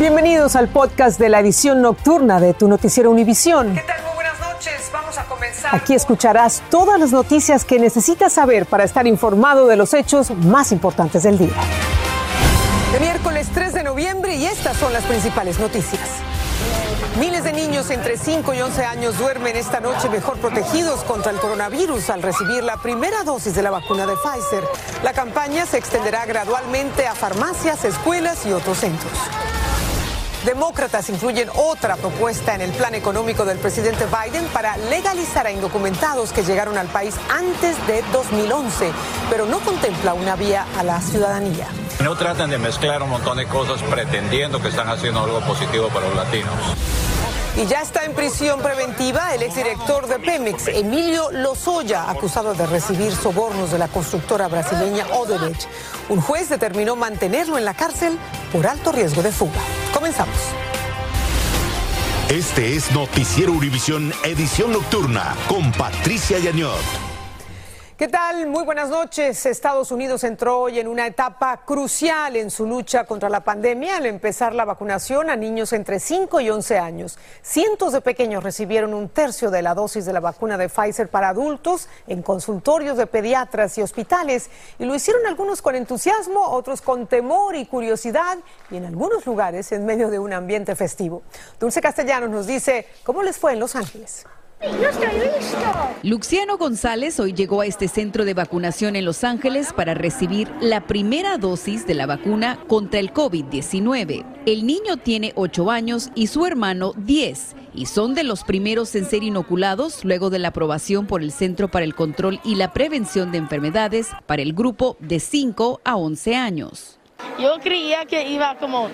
Bienvenidos al podcast de la edición nocturna de tu noticiero Univisión. ¿Qué tal? Muy buenas noches. Vamos a comenzar. Aquí escucharás todas las noticias que necesitas saber para estar informado de los hechos más importantes del día. De miércoles 3 de noviembre y estas son las principales noticias. Miles de niños entre 5 y 11 años duermen esta noche mejor protegidos contra el coronavirus al recibir la primera dosis de la vacuna de Pfizer. La campaña se extenderá gradualmente a farmacias, escuelas y otros centros. Demócratas incluyen otra propuesta en el plan económico del presidente Biden para legalizar a indocumentados que llegaron al país antes de 2011, pero no contempla una vía a la ciudadanía. No tratan de mezclar un montón de cosas pretendiendo que están haciendo algo positivo para los latinos. Y ya está en prisión preventiva el exdirector de Pemex, Emilio Lozoya, acusado de recibir sobornos de la constructora brasileña Odebrecht. Un juez determinó mantenerlo en la cárcel por alto riesgo de fuga. Comenzamos. Este es Noticiero Univisión Edición Nocturna con Patricia Yañot. ¿Qué tal? Muy buenas noches. Estados Unidos entró hoy en una etapa crucial en su lucha contra la pandemia al empezar la vacunación a niños entre 5 y 11 años. Cientos de pequeños recibieron un tercio de la dosis de la vacuna de Pfizer para adultos en consultorios de pediatras y hospitales y lo hicieron algunos con entusiasmo, otros con temor y curiosidad y en algunos lugares en medio de un ambiente festivo. Dulce Castellanos nos dice cómo les fue en Los Ángeles. Luciano González hoy llegó a este centro de vacunación en Los Ángeles para recibir la primera dosis de la vacuna contra el COVID-19. El niño tiene 8 años y su hermano 10 y son de los primeros en ser inoculados luego de la aprobación por el Centro para el Control y la Prevención de Enfermedades para el grupo de 5 a 11 años. Yo creía que iba como,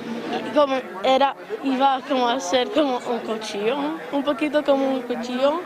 como era, iba como a ser como un cuchillo, un poquito como un cuchillo,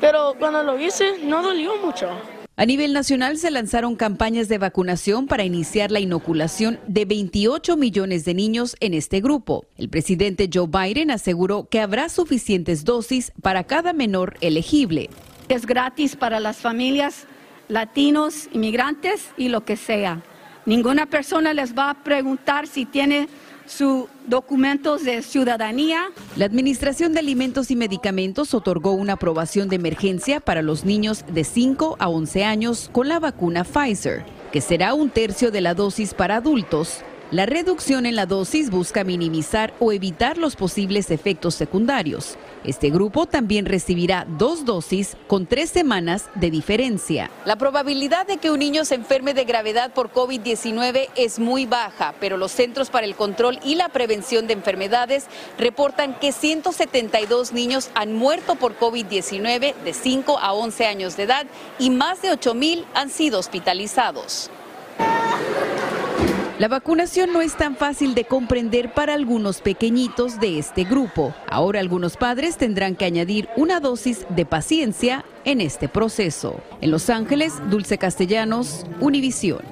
pero cuando lo hice no dolió mucho. A nivel nacional se lanzaron campañas de vacunación para iniciar la inoculación de 28 millones de niños en este grupo. El presidente Joe Biden aseguró que habrá suficientes dosis para cada menor elegible. Es gratis para las familias, latinos, inmigrantes y lo que sea. Ninguna persona les va a preguntar si tiene sus documentos de ciudadanía. La Administración de Alimentos y Medicamentos otorgó una aprobación de emergencia para los niños de 5 a 11 años con la vacuna Pfizer, que será un tercio de la dosis para adultos la reducción en la dosis busca minimizar o evitar los posibles efectos secundarios. Este grupo también recibirá dos dosis con tres semanas de diferencia. La probabilidad de que un niño se enferme de gravedad por COVID-19 es muy baja, pero los Centros para el Control y la Prevención de Enfermedades reportan que 172 niños han muerto por COVID-19 de 5 a 11 años de edad y más de 8 mil han sido hospitalizados. La vacunación no es tan fácil de comprender para algunos pequeñitos de este grupo. Ahora algunos padres tendrán que añadir una dosis de paciencia en este proceso. En Los Ángeles, Dulce Castellanos, Univisión.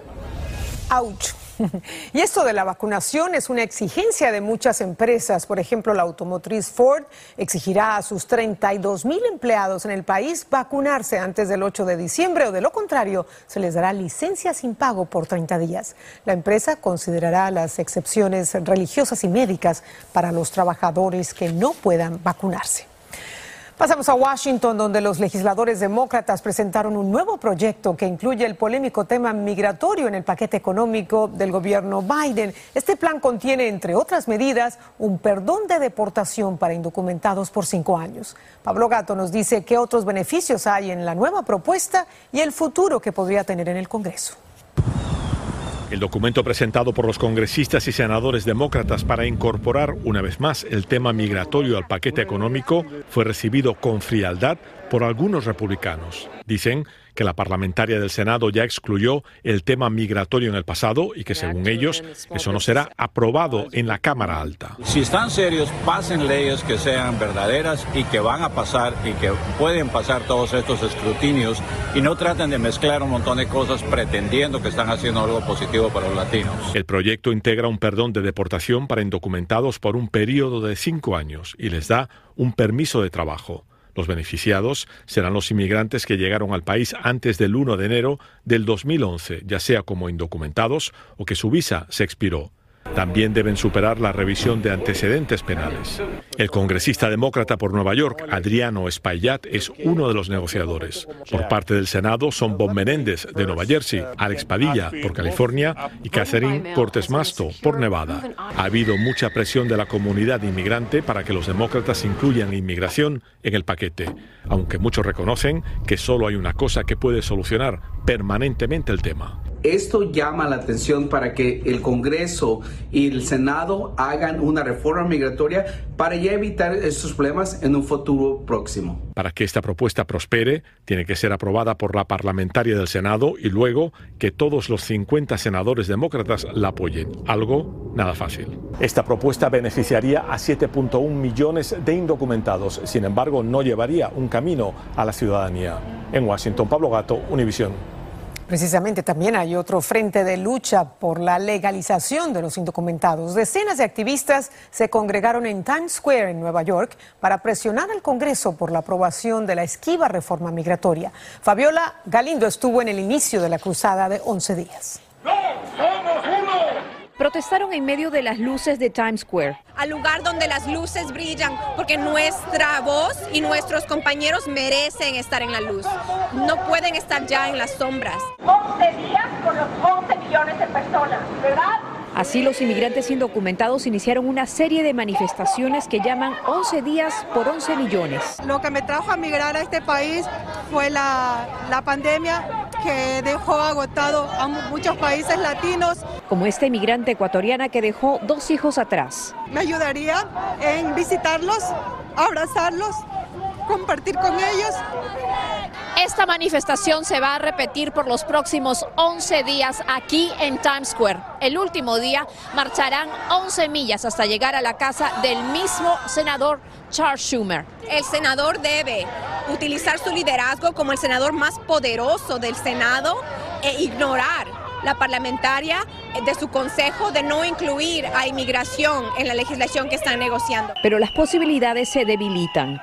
¡Auch! Y esto de la vacunación es una exigencia de muchas empresas. Por ejemplo, la automotriz Ford exigirá a sus 32 mil empleados en el país vacunarse antes del 8 de diciembre o de lo contrario se les dará licencia sin pago por 30 días. La empresa considerará las excepciones religiosas y médicas para los trabajadores que no puedan vacunarse. Pasamos a Washington, donde los legisladores demócratas presentaron un nuevo proyecto que incluye el polémico tema migratorio en el paquete económico del gobierno Biden. Este plan contiene, entre otras medidas, un perdón de deportación para indocumentados por cinco años. Pablo Gato nos dice qué otros beneficios hay en la nueva propuesta y el futuro que podría tener en el Congreso. El documento presentado por los congresistas y senadores demócratas para incorporar una vez más el tema migratorio al paquete económico fue recibido con frialdad por algunos republicanos. Dicen que la parlamentaria del Senado ya excluyó el tema migratorio en el pasado y que según ellos eso no será aprobado en la Cámara Alta. Si están serios, pasen leyes que sean verdaderas y que van a pasar y que pueden pasar todos estos escrutinios y no traten de mezclar un montón de cosas pretendiendo que están haciendo algo positivo para los latinos. El proyecto integra un perdón de deportación para indocumentados por un periodo de cinco años y les da un permiso de trabajo. Los beneficiados serán los inmigrantes que llegaron al país antes del 1 de enero del 2011, ya sea como indocumentados o que su visa se expiró. También deben superar la revisión de antecedentes penales. El congresista demócrata por Nueva York, Adriano Espaillat, es uno de los negociadores. Por parte del Senado son Bob Menéndez, de Nueva Jersey, Alex Padilla, por California, y Catherine Cortes Masto, por Nevada. Ha habido mucha presión de la comunidad inmigrante para que los demócratas incluyan inmigración en el paquete, aunque muchos reconocen que solo hay una cosa que puede solucionar permanentemente el tema. Esto llama la atención para que el Congreso y el Senado hagan una reforma migratoria para ya evitar estos problemas en un futuro próximo. Para que esta propuesta prospere, tiene que ser aprobada por la parlamentaria del Senado y luego que todos los 50 senadores demócratas la apoyen. Algo nada fácil. Esta propuesta beneficiaría a 7.1 millones de indocumentados. Sin embargo, no llevaría un camino a la ciudadanía. En Washington, Pablo Gato, Univisión. Precisamente también hay otro frente de lucha por la legalización de los indocumentados. Decenas de activistas se congregaron en Times Square en Nueva York para presionar al Congreso por la aprobación de la esquiva reforma migratoria. Fabiola Galindo estuvo en el inicio de la cruzada de 11 días. ¡No! Protestaron en medio de las luces de Times Square. Al lugar donde las luces brillan, porque nuestra voz y nuestros compañeros merecen estar en la luz. No pueden estar ya en las sombras. 11 días con los 11 millones de personas, ¿verdad? Así los inmigrantes indocumentados iniciaron una serie de manifestaciones que llaman 11 días por 11 millones. Lo que me trajo a migrar a este país fue la, la pandemia que dejó agotado a muchos países latinos. Como esta inmigrante ecuatoriana que dejó dos hijos atrás. Me ayudaría en visitarlos, abrazarlos, compartir con ellos. Esta manifestación se va a repetir por los próximos 11 días aquí en Times Square. El último día marcharán 11 millas hasta llegar a la casa del mismo senador Charles Schumer. El senador debe utilizar su liderazgo como el senador más poderoso del Senado e ignorar la parlamentaria de su consejo de no incluir a inmigración en la legislación que están negociando. Pero las posibilidades se debilitan.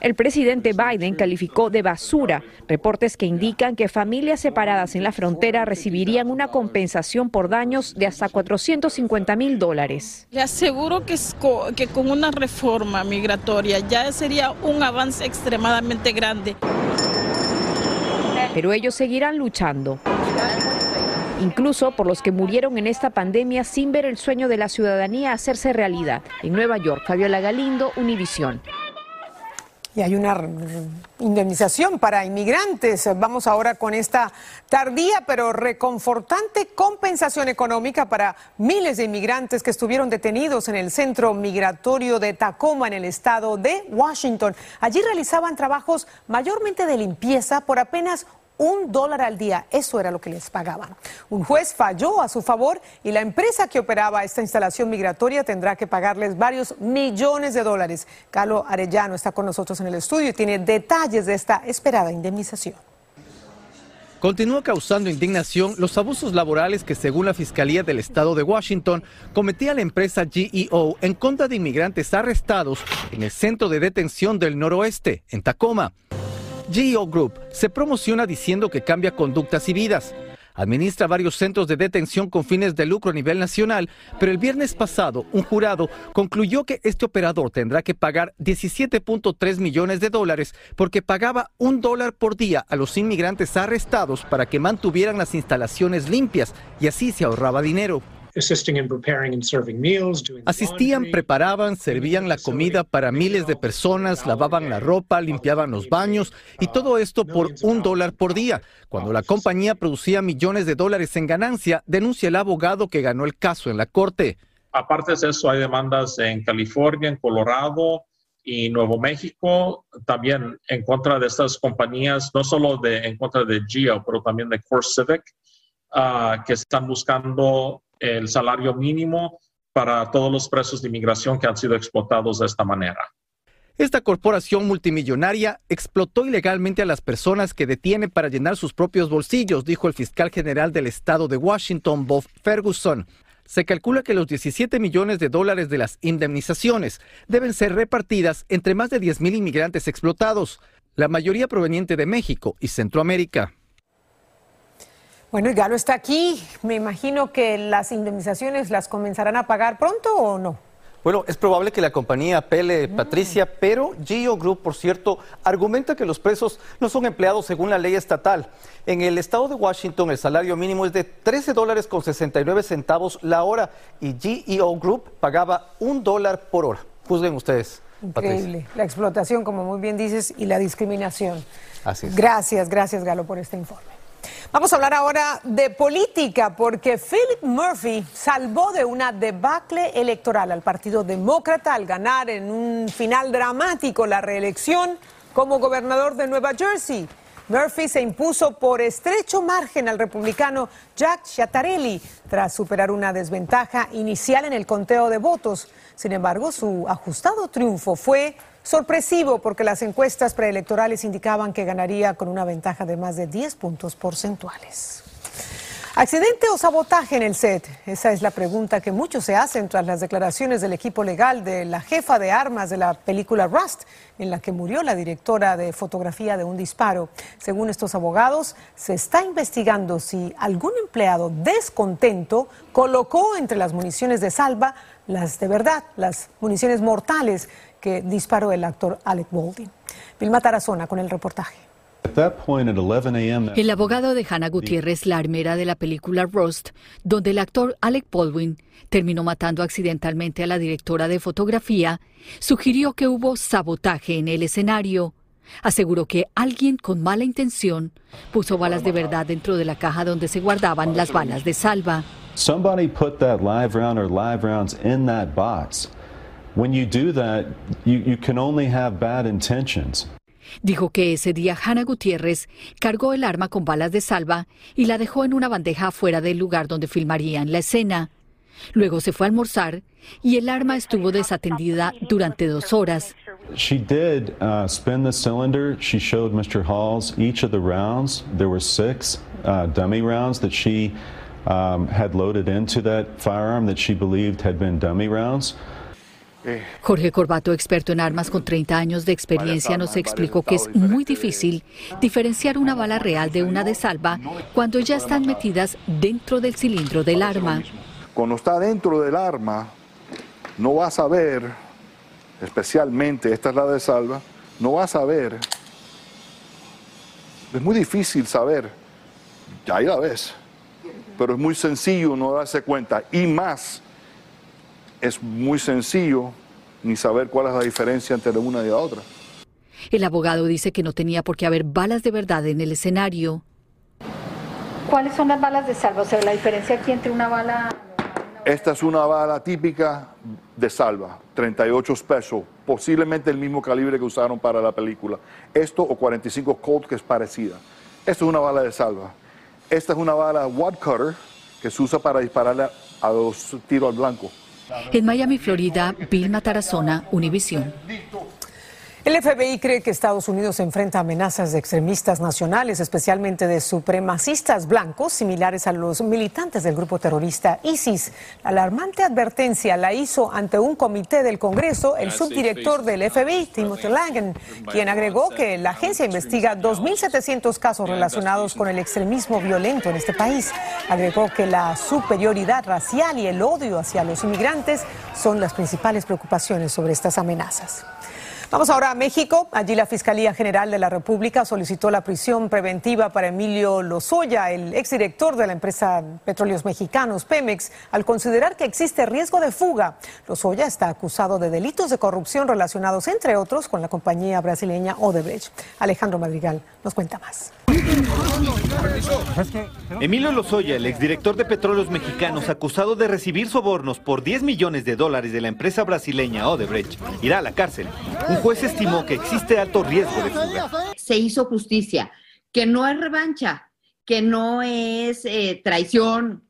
El presidente Biden calificó de basura reportes que indican que familias separadas en la frontera recibirían una compensación por daños de hasta 450 mil dólares. Le aseguro que, que con una reforma migratoria ya sería un avance extremadamente grande pero ellos seguirán luchando. Incluso por los que murieron en esta pandemia sin ver el sueño de la ciudadanía hacerse realidad. En Nueva York, Fabiola Galindo, Univisión. Y hay una indemnización para inmigrantes. Vamos ahora con esta tardía pero reconfortante compensación económica para miles de inmigrantes que estuvieron detenidos en el centro migratorio de Tacoma en el estado de Washington. Allí realizaban trabajos mayormente de limpieza por apenas un dólar al día. Eso era lo que les pagaban. Un juez falló a su favor y la empresa que operaba esta instalación migratoria tendrá que pagarles varios millones de dólares. Carlos Arellano está con nosotros en el estudio y tiene detalles de esta esperada indemnización. Continúa causando indignación los abusos laborales que, según la Fiscalía del Estado de Washington, cometía la empresa GEO en contra de inmigrantes arrestados en el centro de detención del noroeste, en Tacoma. GEO Group se promociona diciendo que cambia conductas y vidas. Administra varios centros de detención con fines de lucro a nivel nacional, pero el viernes pasado un jurado concluyó que este operador tendrá que pagar 17.3 millones de dólares porque pagaba un dólar por día a los inmigrantes arrestados para que mantuvieran las instalaciones limpias y así se ahorraba dinero. Asistían, preparaban, servían la comida para miles de personas, lavaban la ropa, limpiaban los baños y todo esto por un dólar por día. Cuando la compañía producía millones de dólares en ganancia, denuncia el abogado que ganó el caso en la corte. Aparte de eso, hay demandas en California, en Colorado, y Nuevo México, también en contra de estas compañías, no solo de, en contra de GEO, pero también de Core Civic, ah, que están buscando el salario mínimo para todos los presos de inmigración que han sido explotados de esta manera. Esta corporación multimillonaria explotó ilegalmente a las personas que detiene para llenar sus propios bolsillos, dijo el fiscal general del estado de Washington, Bob Ferguson. Se calcula que los 17 millones de dólares de las indemnizaciones deben ser repartidas entre más de 10.000 inmigrantes explotados, la mayoría proveniente de México y Centroamérica. Bueno, y Galo está aquí. Me imagino que las indemnizaciones las comenzarán a pagar pronto o no. Bueno, es probable que la compañía apele, Patricia, pero Geo Group, por cierto, argumenta que los presos no son empleados según la ley estatal. En el estado de Washington, el salario mínimo es de 13 dólares con 69 centavos la hora y GEO Group pagaba un dólar por hora. Juzguen ustedes. Increíble. La explotación, como muy bien dices, y la discriminación. Así es. Gracias, gracias, Galo, por este informe. Vamos a hablar ahora de política porque Philip Murphy salvó de una debacle electoral al Partido Demócrata al ganar en un final dramático la reelección como gobernador de Nueva Jersey. Murphy se impuso por estrecho margen al republicano Jack Ciattarelli tras superar una desventaja inicial en el conteo de votos. Sin embargo, su ajustado triunfo fue sorpresivo porque las encuestas preelectorales indicaban que ganaría con una ventaja de más de 10 puntos porcentuales. ¿Accidente o sabotaje en el set? Esa es la pregunta que muchos se hacen tras las declaraciones del equipo legal de la jefa de armas de la película Rust, en la que murió la directora de fotografía de un disparo. Según estos abogados, se está investigando si algún empleado descontento colocó entre las municiones de salva las de verdad, las municiones mortales que disparó el actor Alec Baldwin. Vilma Tarazona con el reportaje. El abogado de Hannah Gutiérrez, la armera de la película Rust, donde el actor Alec Baldwin terminó matando accidentalmente a la directora de fotografía, sugirió que hubo sabotaje en el escenario. Aseguró que alguien con mala intención puso balas de verdad dentro de la caja donde se guardaban las balas de salva. Somebody put that live round or live rounds in that box. When you do that, you, you can only have bad intentions. Dijo que ese día Hannah Gutiérrez cargó el arma con balas de salva y la dejó en una bandeja afuera del lugar donde filmarían la escena. Luego se fue a almorzar y el arma estuvo desatendida durante dos horas. She did uh, spin the cylinder. She showed Mr. Halls each of the rounds. There were six uh, dummy rounds that she um, had loaded into that firearm that she believed had been dummy rounds. Jorge Corbato, experto en armas con 30 años de experiencia, nos explicó que es muy difícil diferenciar una bala real de una de salva cuando ya están metidas dentro del cilindro del arma. Cuando está dentro del arma, no vas a ver, especialmente esta es la de salva, no vas a ver. Es muy difícil saber, ya ahí la ves, pero es muy sencillo no darse cuenta y más es muy sencillo ni saber cuál es la diferencia entre una y la otra. El abogado dice que no tenía por qué haber balas de verdad en el escenario. ¿Cuáles son las balas de salva? O sea, la diferencia aquí entre una bala... Esta es una bala típica de salva, 38 pesos, posiblemente el mismo calibre que usaron para la película. Esto o 45 Colt, que es parecida. Esto es una bala de salva. Esta es una bala Wad Cutter, que se usa para dispararle a los tiros al blanco. En Miami, Florida, Vilma Tarazona, Univisión. El FBI cree que Estados Unidos enfrenta amenazas de extremistas nacionales, especialmente de supremacistas blancos, similares a los militantes del grupo terrorista ISIS. La alarmante advertencia la hizo ante un comité del Congreso el subdirector del FBI, Timothy Langen, quien agregó que la agencia investiga 2.700 casos relacionados con el extremismo violento en este país. Agregó que la superioridad racial y el odio hacia los inmigrantes son las principales preocupaciones sobre estas amenazas. Vamos ahora a México. Allí la Fiscalía General de la República solicitó la prisión preventiva para Emilio Lozoya, el exdirector de la empresa Petróleos Mexicanos, Pemex, al considerar que existe riesgo de fuga. Lozoya está acusado de delitos de corrupción relacionados, entre otros, con la compañía brasileña Odebrecht. Alejandro Madrigal nos cuenta más. Emilio Lozoya, el exdirector de Petróleos Mexicanos, acusado de recibir sobornos por 10 millones de dólares de la empresa brasileña Odebrecht, irá a la cárcel. Juez estimó que existe alto riesgo de fuga. Se hizo justicia, que no es revancha, que no es eh, traición,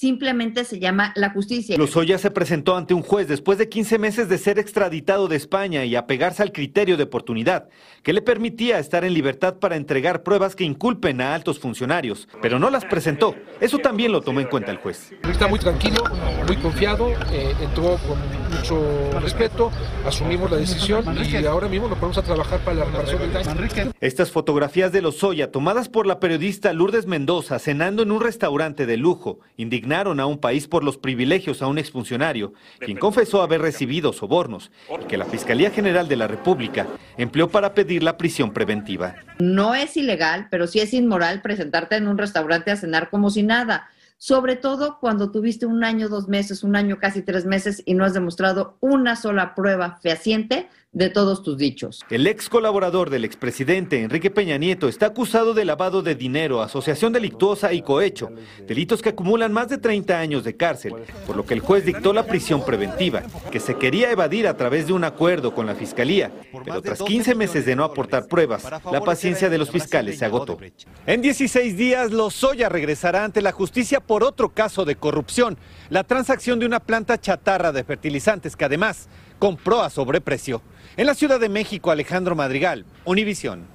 simplemente se llama la justicia. Lozoya se presentó ante un juez después de 15 meses de ser extraditado de España y apegarse al criterio de oportunidad, que le permitía estar en libertad para entregar pruebas que inculpen a altos funcionarios, pero no las presentó. Eso también lo tomó en cuenta el juez. Está muy tranquilo, muy confiado, eh, entró con mucho respeto, asumimos la decisión y ahora mismo nos ponemos a trabajar para la reparación del daño. Estas fotografías de Lozoya, tomadas por la periodista Lourdes Mendoza cenando en un restaurante de lujo, indignaron a un país por los privilegios a un exfuncionario, quien confesó haber recibido sobornos y que la Fiscalía General de la República empleó para pedir la prisión preventiva. No es ilegal, pero sí es inmoral presentarte en un restaurante a cenar como si nada sobre todo cuando tuviste un año, dos meses, un año, casi tres meses y no has demostrado una sola prueba fehaciente de todos tus dichos. El ex colaborador del expresidente Enrique Peña Nieto está acusado de lavado de dinero, asociación delictuosa y cohecho, delitos que acumulan más de 30 años de cárcel, por lo que el juez dictó la prisión preventiva, que se quería evadir a través de un acuerdo con la fiscalía, pero tras 15 meses de no aportar pruebas, la paciencia de los fiscales se agotó. En 16 días, Lozoya regresará ante la justicia por otro caso de corrupción, la transacción de una planta chatarra de fertilizantes que además compró a sobreprecio. En la Ciudad de México, Alejandro Madrigal, Univisión.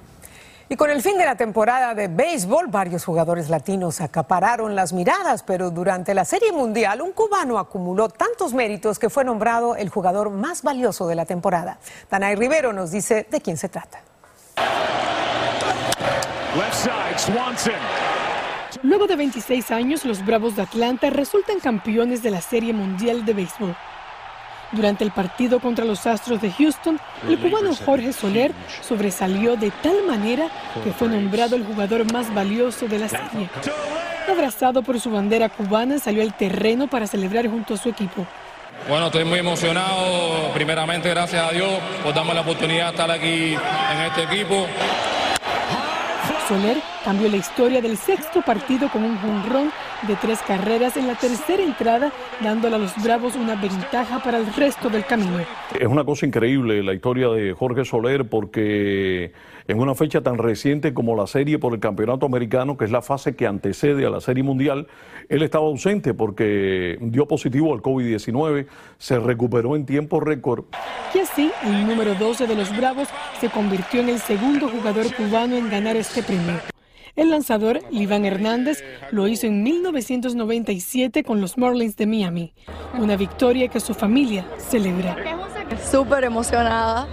Y con el fin de la temporada de béisbol, varios jugadores latinos acapararon las miradas, pero durante la Serie Mundial, un cubano acumuló tantos méritos que fue nombrado el jugador más valioso de la temporada. Danay Rivero nos dice de quién se trata. Luego de 26 años, los Bravos de Atlanta resultan campeones de la Serie Mundial de Béisbol. Durante el partido contra los Astros de Houston, el cubano Jorge Soler sobresalió de tal manera que fue nombrado el jugador más valioso de la serie. Abrazado por su bandera cubana, salió al terreno para celebrar junto a su equipo. Bueno, estoy muy emocionado. Primeramente, gracias a Dios por darme la oportunidad de estar aquí en este equipo. Soler cambió la historia del sexto partido con un jonrón de tres carreras en la tercera entrada, dándole a los Bravos una ventaja para el resto del camino. Es una cosa increíble la historia de Jorge Soler porque en una fecha tan reciente como la serie por el Campeonato Americano, que es la fase que antecede a la Serie Mundial, él estaba ausente porque dio positivo al COVID-19, se recuperó en tiempo récord. Y así, el número 12 de los Bravos se convirtió en el segundo jugador cubano en ganar este premio. El lanzador, Liván Hernández, lo hizo en 1997 con los Marlins de Miami, una victoria que su familia celebra. Súper emocionada,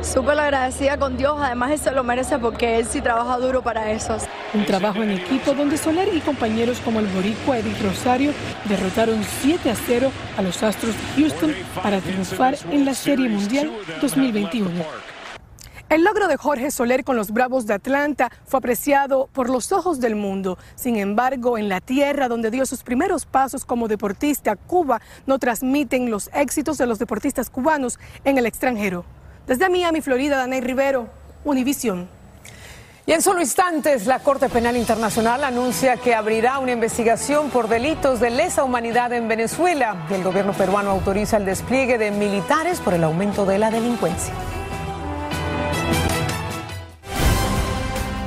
súper agradecida con Dios, además él se lo merece porque él sí trabaja duro para eso. Un trabajo en equipo donde Soler y compañeros como el boricua Edith Rosario derrotaron 7 a 0 a los Astros de Houston para triunfar en la Serie Mundial 2021. El logro de Jorge Soler con los Bravos de Atlanta fue apreciado por los ojos del mundo. Sin embargo, en la tierra donde dio sus primeros pasos como deportista, Cuba no transmiten los éxitos de los deportistas cubanos en el extranjero. Desde Miami, Florida, Danay Rivero, Univisión. Y en solo instantes, la Corte Penal Internacional anuncia que abrirá una investigación por delitos de lesa humanidad en Venezuela. Y el gobierno peruano autoriza el despliegue de militares por el aumento de la delincuencia.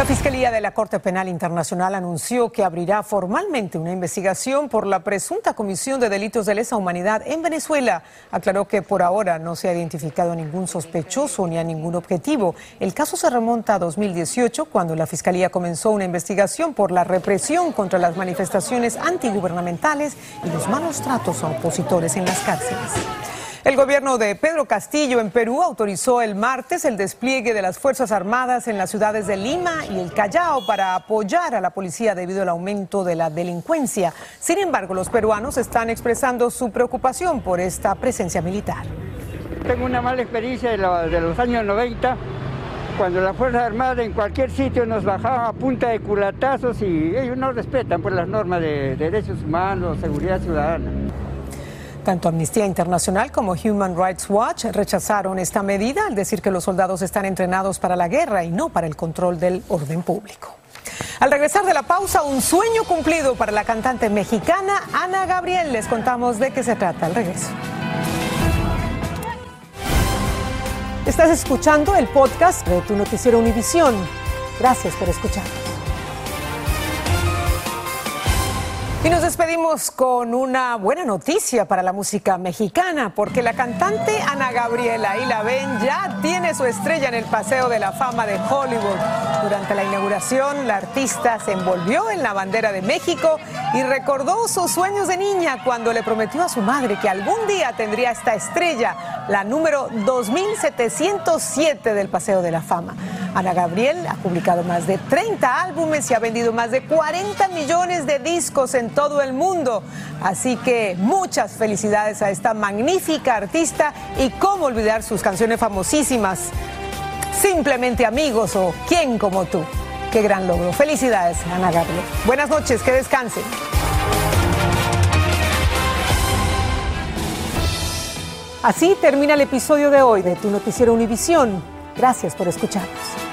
La Fiscalía de la Corte Penal Internacional anunció que abrirá formalmente una investigación por la presunta comisión de delitos de lesa humanidad en Venezuela. Aclaró que por ahora no se ha identificado a ningún sospechoso ni a ningún objetivo. El caso se remonta a 2018, cuando la Fiscalía comenzó una investigación por la represión contra las manifestaciones antigubernamentales y los malos tratos a opositores en las cárceles. El gobierno de Pedro Castillo en Perú autorizó el martes el despliegue de las Fuerzas Armadas en las ciudades de Lima y el Callao para apoyar a la policía debido al aumento de la delincuencia. Sin embargo, los peruanos están expresando su preocupación por esta presencia militar. Tengo una mala experiencia de, los años 90 cuando las Fuerzas Armadas en cualquier sitio nos bajaban a punta de culatazos y ellos no respetan por las normas de derechos humanos, seguridad ciudadana. Tanto Amnistía Internacional como Human Rights Watch rechazaron esta medida al decir que los soldados están entrenados para la guerra y no para el control del orden público. Al regresar de la pausa, un sueño cumplido para la cantante mexicana Ana Gabriel. Les contamos de qué se trata al regreso. Estás escuchando el podcast de tu noticiero Univisión. Gracias por escucharnos. Y nos despedimos con una buena noticia para la música mexicana, porque la cantante Ana Gabriela y la ven ya tiene su estrella en el Paseo de la Fama de Hollywood. Durante la inauguración, la artista se envolvió en la bandera de México y recordó sus sueños de niña cuando le prometió a su madre que algún día tendría esta estrella, la número 2707 del Paseo de la Fama. Ana Gabriel ha publicado más de 30 álbumes y ha vendido más de 40 millones de discos todo el mundo. Así que muchas felicidades a esta magnífica artista y cómo olvidar sus canciones famosísimas. Simplemente amigos o quién como tú. Qué gran logro. Felicidades, Ana Gabriel. Buenas noches, que descansen. Así termina el episodio de hoy de Tu Noticiero Univisión. Gracias por escucharnos.